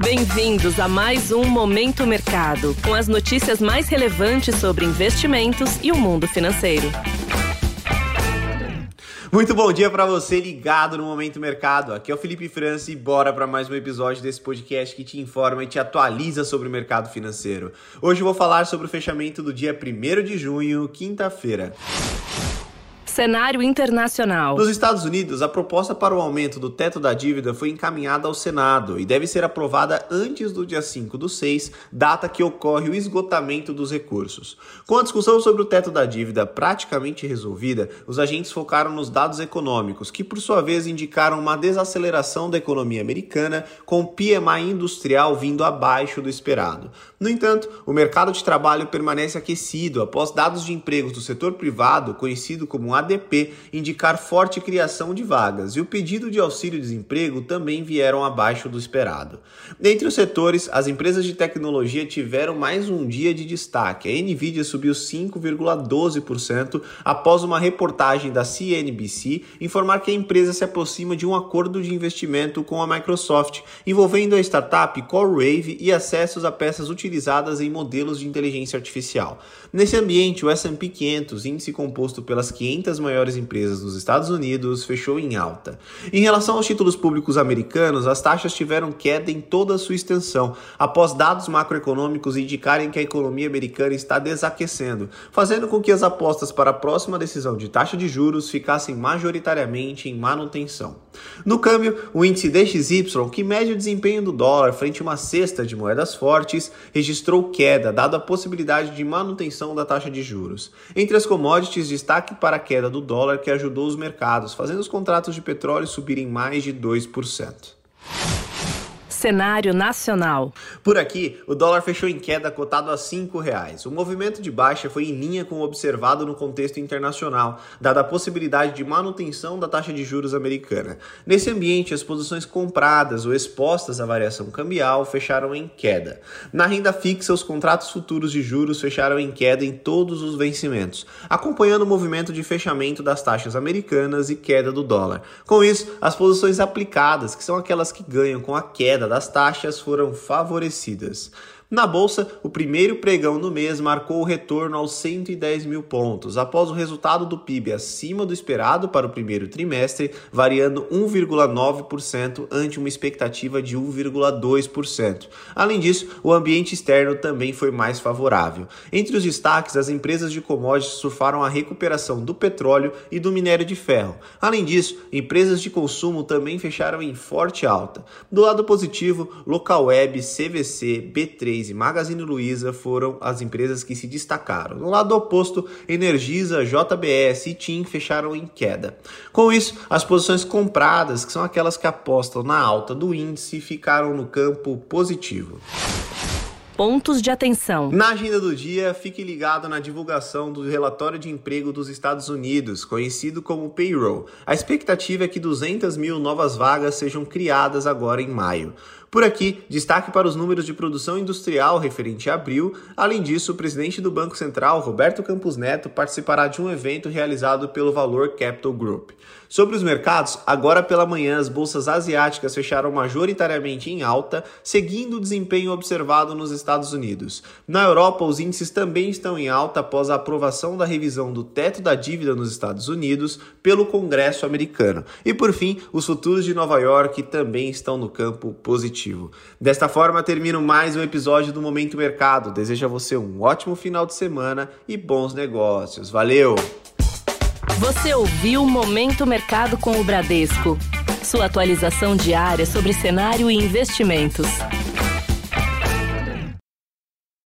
Bem-vindos a mais um Momento Mercado, com as notícias mais relevantes sobre investimentos e o mundo financeiro. Muito bom dia para você ligado no Momento Mercado. Aqui é o Felipe França e bora para mais um episódio desse podcast que te informa e te atualiza sobre o mercado financeiro. Hoje eu vou falar sobre o fechamento do dia 1 de junho, quinta-feira. Cenário internacional. Nos Estados Unidos, a proposta para o aumento do teto da dívida foi encaminhada ao Senado e deve ser aprovada antes do dia 5 do 6, data que ocorre o esgotamento dos recursos. Com a discussão sobre o teto da dívida praticamente resolvida, os agentes focaram nos dados econômicos, que por sua vez indicaram uma desaceleração da economia americana, com o PMI industrial vindo abaixo do esperado. No entanto, o mercado de trabalho permanece aquecido após dados de empregos do setor privado, conhecido como ADP indicar forte criação de vagas e o pedido de auxílio-desemprego também vieram abaixo do esperado. Dentre os setores, as empresas de tecnologia tiveram mais um dia de destaque. A Nvidia subiu 5,12% após uma reportagem da CNBC informar que a empresa se aproxima de um acordo de investimento com a Microsoft, envolvendo a startup CoreWave e acessos a peças utilizadas em modelos de inteligência artificial. Nesse ambiente, o S&P 500, índice composto pelas 500 das maiores empresas dos Estados Unidos fechou em alta. Em relação aos títulos públicos americanos, as taxas tiveram queda em toda a sua extensão, após dados macroeconômicos indicarem que a economia americana está desaquecendo, fazendo com que as apostas para a próxima decisão de taxa de juros ficassem majoritariamente em manutenção. No câmbio, o índice DXY, que mede o desempenho do dólar frente a uma cesta de moedas fortes, registrou queda, dado a possibilidade de manutenção da taxa de juros. Entre as commodities, destaque para a queda queda do dólar que ajudou os mercados, fazendo os contratos de petróleo subirem mais de 2% cenário nacional. Por aqui, o dólar fechou em queda cotado a R$ reais. O movimento de baixa foi em linha com o observado no contexto internacional, dada a possibilidade de manutenção da taxa de juros americana. Nesse ambiente, as posições compradas ou expostas à variação cambial fecharam em queda. Na renda fixa, os contratos futuros de juros fecharam em queda em todos os vencimentos, acompanhando o movimento de fechamento das taxas americanas e queda do dólar. Com isso, as posições aplicadas, que são aquelas que ganham com a queda das taxas foram favorecidas. Na bolsa, o primeiro pregão do mês marcou o retorno aos 110 mil pontos, após o resultado do PIB acima do esperado para o primeiro trimestre, variando 1,9% ante uma expectativa de 1,2%. Além disso, o ambiente externo também foi mais favorável. Entre os destaques, as empresas de commodities surfaram a recuperação do petróleo e do minério de ferro. Além disso, empresas de consumo também fecharam em forte alta. Do lado positivo, Local Web, CVC, B3 e Magazine Luiza foram as empresas que se destacaram. No lado oposto, Energisa, JBS e TIM fecharam em queda. Com isso, as posições compradas, que são aquelas que apostam na alta do índice, ficaram no campo positivo pontos de atenção. Na agenda do dia, fique ligado na divulgação do relatório de emprego dos Estados Unidos, conhecido como payroll. A expectativa é que 200 mil novas vagas sejam criadas agora em maio. Por aqui, destaque para os números de produção industrial referente a abril. Além disso, o presidente do Banco Central, Roberto Campos Neto, participará de um evento realizado pelo Valor Capital Group. Sobre os mercados, agora pela manhã as bolsas asiáticas fecharam majoritariamente em alta, seguindo o desempenho observado nos Estados Unidos. Na Europa, os índices também estão em alta após a aprovação da revisão do teto da dívida nos Estados Unidos pelo Congresso americano. E por fim, os futuros de Nova York também estão no campo positivo Desta forma, termino mais um episódio do Momento Mercado. Desejo a você um ótimo final de semana e bons negócios. Valeu! Você ouviu Momento Mercado com o Bradesco. Sua atualização diária sobre cenário e investimentos.